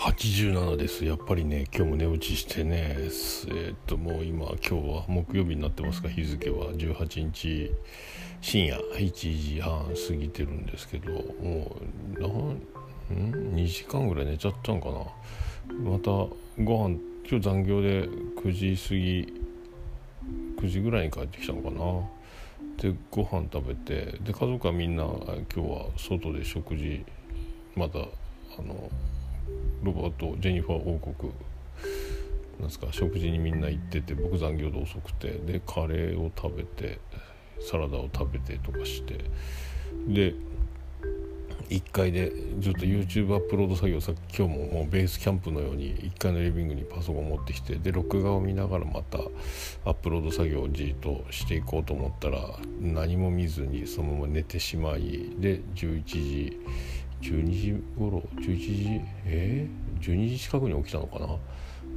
87です。やっぱりね今日も寝落ちしてねえー、っともう今今日は木曜日になってますが日付は。18日深夜1時半過ぎてるんですけどもうなん2時間ぐらい寝ちゃったんかな。またご飯今日残業で9時過ぎ9時ぐらいに帰ってきたのかな。でご飯食べてで家族はみんな今日は外で食事またあのロバート・ジェニファー王国。なんすか食事にみんな行ってて僕残業で遅くてでカレーを食べてサラダを食べてとかして。で1階でずっと YouTube アップロード作業さ今日ももうベースキャンプのように1階のリビングにパソコン持ってきてで録画を見ながらまたアップロード作業をじっとしていこうと思ったら何も見ずにそのまま寝てしまいで11時12時頃11時えー、12時近くに起きたのかな？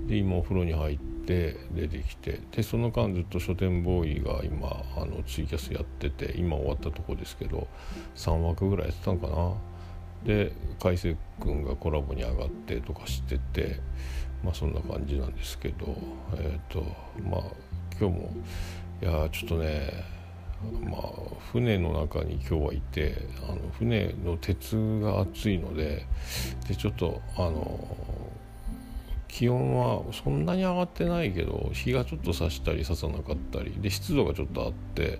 で今お風呂に入って出てきてでその間ずっと書店ボーイが今あのツイキャスやってて今終わったとこですけど3枠ぐらいやってたのかな？で海星君がコラボに上がってとかしててまあそんな感じなんですけどえっ、ー、とまあ今日もいやちょっとねまあ、船の中に今日はいてあの船の鉄が熱いのででちょっとあの気温はそんなに上がってないけど日がちょっと差したり差さなかったりで湿度がちょっとあって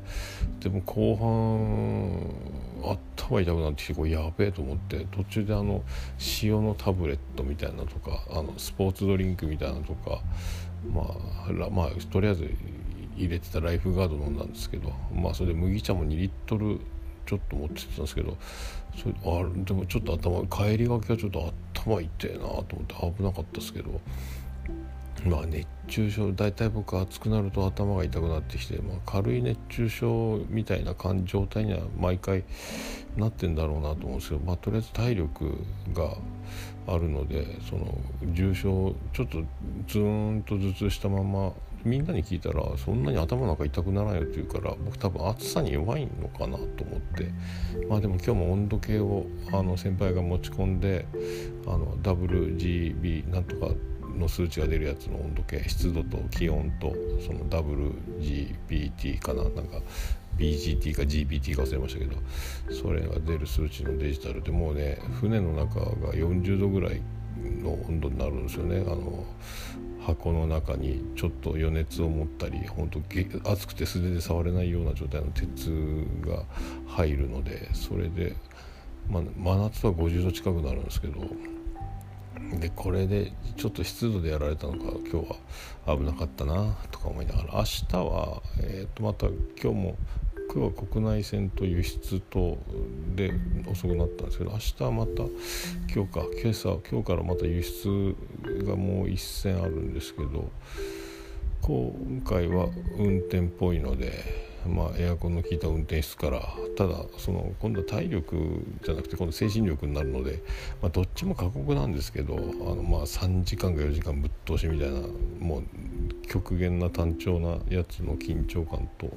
でも後半頭痛くなってきてこれやべえと思って途中であの塩のタブレットみたいなとかあのスポーツドリンクみたいなとかまあまあとりあえず入れてたライフガード飲んだんですけどまあそれで麦茶も2リットルちょっと持ってたんですけどそれあでもちょっと頭帰りがけはちょっと頭痛いなと思って危なかったですけどまあ熱中症大体僕暑くなると頭が痛くなってきて、まあ、軽い熱中症みたいな感状態には毎回なってんだろうなと思うんですけど、まあ、とりあえず体力があるのでその重症ちょっとズーンと頭痛したままみんなに聞いたらそんなに頭なんか痛くならないよって言うから僕多分暑さに弱いのかなと思って。まあでも今日も温度計をあの先輩が持ち込んであの WGB なんとかの数値が出るやつの温度計湿度と気温とその WGBT かななんか BGT か GPT か忘れましたけどそれが出る数値のデジタルでもうね船の中が40度ぐらいの温度になるんですよね。あの箱の中にちょっと余熱を持ったり本当熱くて素手で触れないような状態の鉄が入るのでそれで、まあ、真夏は50度近くなるんですけどでこれでちょっと湿度でやられたのか今日は危なかったなとか思いながら明日は、えー、とまた今日も今日は国内線と輸出とで遅くなったんですけど明日また今日か今朝今日からまた輸出がもう一線あるんですけど今回は運転っぽいので。まあ、エアコンの効いた運転室からただその今度は体力じゃなくて今度精神力になるので、まあ、どっちも過酷なんですけどあのまあ3時間か4時間ぶっ通しみたいなもう極限な単調なやつの緊張感と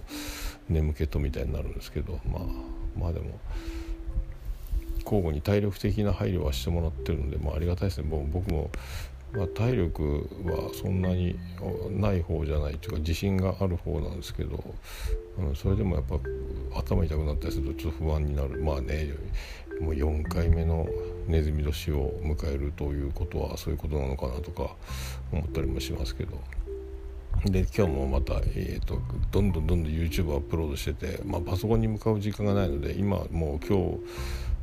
眠気とみたいになるんですけどまあまあでも交互に体力的な配慮はしてもらってるので、まあ、ありがたいですね。僕も、まあ、体力はそんなにない方じゃないというか自信がある方なんですけど、うん、それでもやっぱ頭痛くなったりするとちょっと不安になるまあねもう4回目のネズミ年を迎えるということはそういうことなのかなとか思ったりもしますけど。で今日もまた、えーと、どんどんどんどん YouTube アップロードしてて、まあ、パソコンに向かう時間がないので今もう今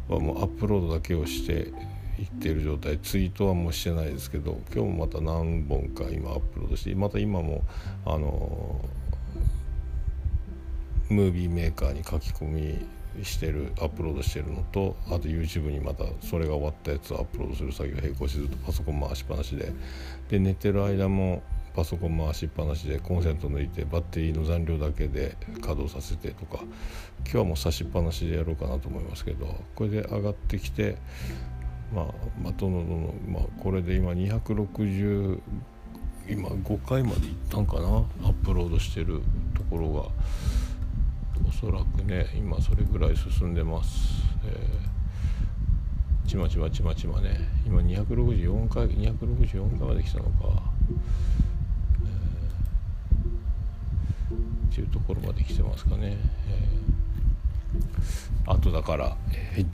日はもうアップロードだけをしていっている状態。ツイートはもうしてないですけど今日もまた何本か今アップロードしてまた今もあのムービーメーカーに書き込みしてるアップロードしてるのとあと YouTube にまたそれが終わったやつをアップロードする作業並行してずっとパソコン回しっぱなしでで寝てる間もパソコン回しっぱなしでコンセント抜いてバッテリーの残量だけで稼働させてとか今日はもう差しっぱなしでやろうかなと思いますけどこれで上がってきてまあまあとのの、まあ、これで今260今5回までいったんかな？アップロードしてるところが。おそらくね今それぐらい進んでます。えーちまちまちまちまね。今264回264回まで来たのか、えー、っていうところまで来てますかね、えー、あとだから、えー、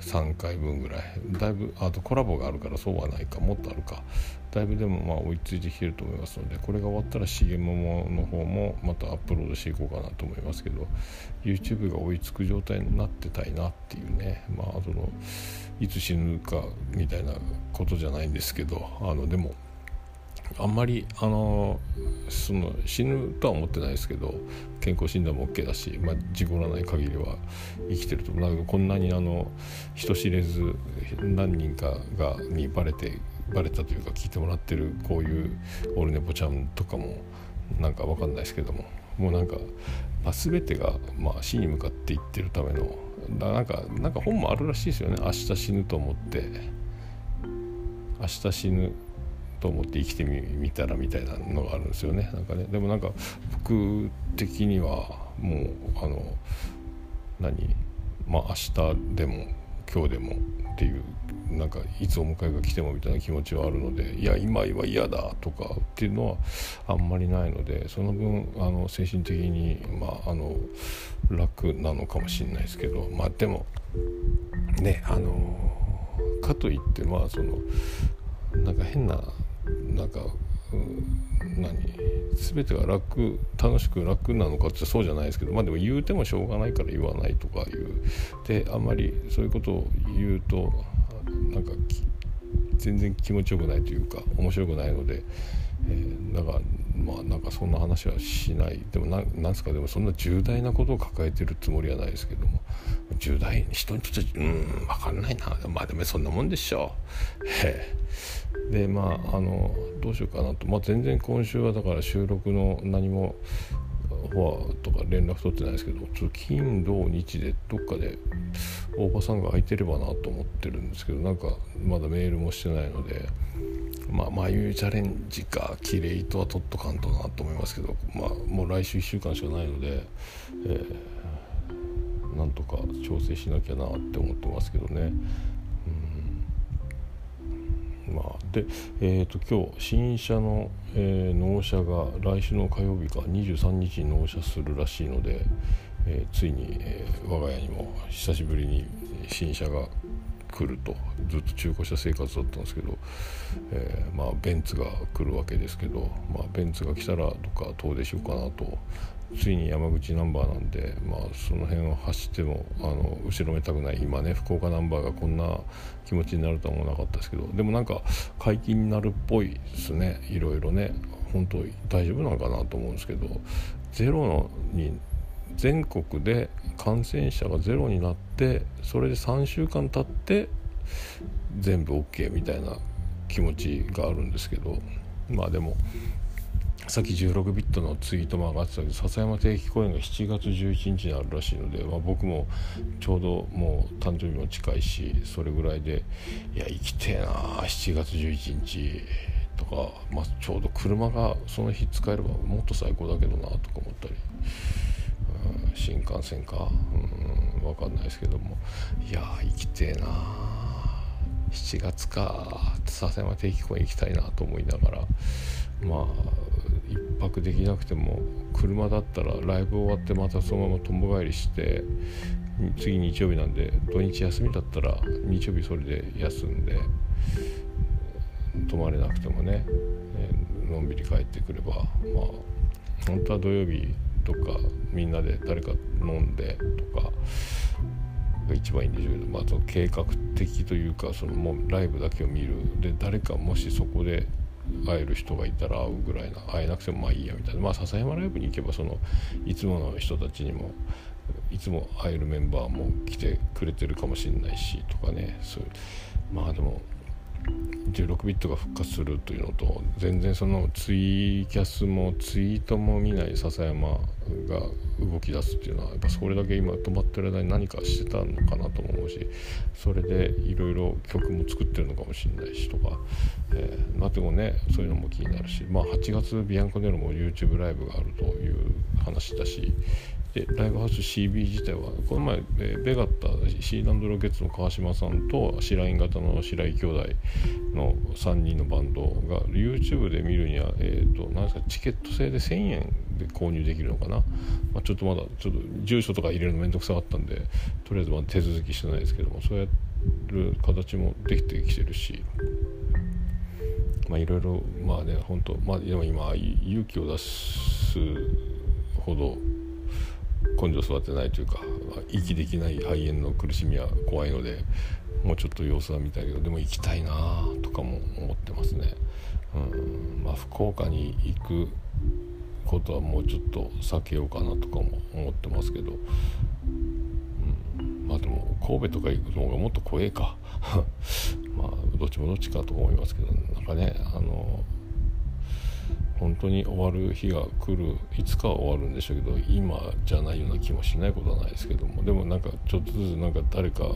3回分ぐらい。だいぶあとコラボがあるからそうはないか。もっとあるか。だいぶでもまあ追いついてきてると思いますのでこれが終わったら重桃の方もまたアップロードしていこうかなと思いますけど YouTube が追いつく状態になってたいなっていうね。まあそのいつ死ぬかみたいなことじゃないんですけどあのでもあんまりあのその死ぬとは思ってないですけど健康診断も OK だし、まあ、事故らない限りは生きてるとなんかこんなにあの人知れず何人かがにバレてバレたというか聞いてもらってるこういうオルネポちゃんとかもなんか分かんないですけどももうなんか、まあ、全てが、まあ、死に向かっていってるためのだなんかなんか本もあるらしいですよね。明日死ぬと思って。明日死ぬと思って生きてみたらみたいなのがあるんですよね。なんかね。でもなんか僕的にはもうあの何？まあ明日でも今日でもっていうなんかいつお迎えが来てもみたいな気持ちはあるのでいや今は嫌だとかっていうのはあんまりないのでその分あの精神的に、まあ、あの楽なのかもしれないですけどまあでもねあのかといってまあそのなんか変ななんか、うん、何？全てが楽楽しく楽なのかってそうじゃないですけどまあでも言うてもしょうがないから言わないとかいう。であんまりそういうことを言うとなんか全然気持ちよくないというか面白くないので、えー、だからまあなんかそんな話はしない。でもななんすかでもそんな重大なことを抱えてるつもりはないですけども。重大人にとってうん分かんないな。まあでもそんなもんでしょう。へでまああのどうしようかなと、まあ、全然今週はだから収録の何もフォアとか連絡取ってないですけど金土日でどっかで大場さんが空いてればなと思ってるんですけどなんかまだメールもしてないのでまあ眉チャレンジかキレイとは取っとかんとなと思いますけどまあもう来週1週間しかないので、えー、なんとか調整しなきゃなって思ってますけどね。まあ、で、えーと、今日新車の、えー、納車が来週の火曜日か23日に納車するらしいので、えー、ついに、えー、我が家にも久しぶりに新車が来るとずっと中古車生活だったんですけど、えー、まあ、ベンツが来るわけですけど、まあ、ベンツが来たらどっか遠出しようかなとついに山口ナンバーなんで、まあ、その辺を走ってもあの後ろめたくない今ね福岡ナンバーがこんな気持ちになるとは思わなかったですけどでもなんか解禁になるっぽいですね。いろいろね。本当大丈夫なのかなと思うんですけどゼロのに全国で感染者がゼロになってそれで3週間経って全部 OK みたいな気持ちがあるんですけどまあでもさっき16ビットのツイートも上がってたけど笹山定期公演が7月11日にあるらしいので、まあ、僕もちょうどもう誕生日も近いしそれぐらいでいや生きてえな7月11日とか、まあ、ちょうど車がその日使えればもっと最高だけどなとか思ったり、うん、新幹線か、うん、分かんないですけどもいや生きてえな7月か笹山定期公演行きたいなと思いながらまあ1泊できなくても車だったらライブ終わってまたそのままとんぼ返りして次日曜日なんで土日休みだったら日曜日それで休んで泊まれなくてもね、のんびり帰ってくればまあ本当は土曜日とかみんなで誰か飲んでとかが一番いいんでしょうけど、まあ、その計画的というかそのもうライブだけを見る。で誰かもしそこで会える人がいたら会うぐらいな会えなくてもまあいいやみたいな。まあ笹山ライブに行けばそのいつもの人たちにもいつも会えるメンバーも来てくれてるかもしれないしとかね。そう。まあでも16ビットが復活するというのと全然そのツイキャスもツイートも見ない笹山が動き出すっていうのはやっぱそれだけ今止まってる間に何かしてたのかなと思うしそれでいろいろ曲も作ってるのかもしれないしとか、えー、まあでもねそういうのも気になるしまあ8月ビアンコネロも YouTube ライブがあるという話だしでライブハウス CB 自体はこの前、えベガッタシーランドロケッツの川島さんと白井型の白井兄弟の3人のバンドが YouTube で見るには、えーと、なんですかチケット制で1000円で購入できるのかな、まあ、ちょっとまだちょっと住所とか入れるの面倒くさかったんでとりあえずまだ手続きしてないですけどもそうやる形もできてきてるし。まあいろいろまあね本当まあでも今勇気を出すほど根性育てないというか息できない肺炎の苦しみは怖いのでもうちょっと様子は見たいけどでも行きたいなとかも思ってますね。うん。まあ、福岡に行くことはもうちょっと避けようかなとかも思ってますけど、うん、まあでも神戸とか行くのがもっと怖えか。まあどっちもどっちかと思いますけどなんかねあの本当に終わる日が来るいつかは終わるんでしょうけど今じゃないような気もしないことはないですけどもでもなんかちょっとずつなんか誰か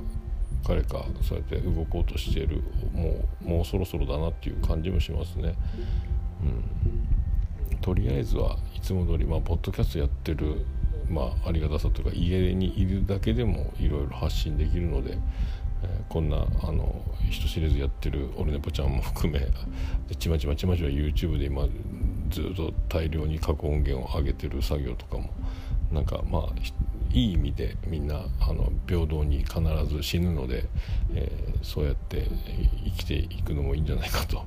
彼かそうやって動こうとしているもうもうそろそろだなっていう感じもしますね。うん、とりあえずはいつも通りまあポッドキャストやってるまあ、ありがたさというか家にいるだけでもいろいろ発信できるので、えー、こんなあの人知れずやってるオルネポちゃんも含めちまちまちまちま YouTube で今ずっと大量に過去音源を上げてる作業とかもなんかまあいい意味でみんなあの平等に必ず死ぬので、えー、そうやって生きていくのもいいんじゃないかと、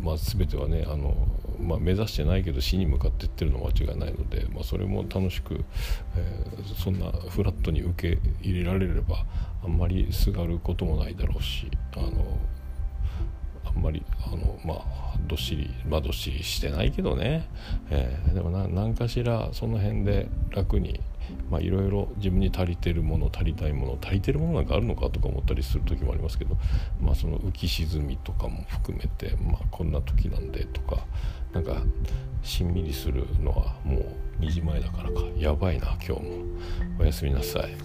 まあ、全てはねあの、まあ、目指してないけど死に向かっていってるのは間違いないので、まあ、それも楽しく、えー、そんなフラットに受け入れられればあんまりすがることもないだろうしあのあんまりあのまあどっしりまあどっしりしてないけどね、えー、でも何かしらその辺で楽にまあいろいろ自分に足りてるもの足りたいもの足りてるものなんかあるのかとか思ったりする時もありますけどまあその浮き沈みとかも含めてまあこんな時なんでとかなんかしんみりするのはもう2時前だからか。やばいな今日も。おやすみなさい。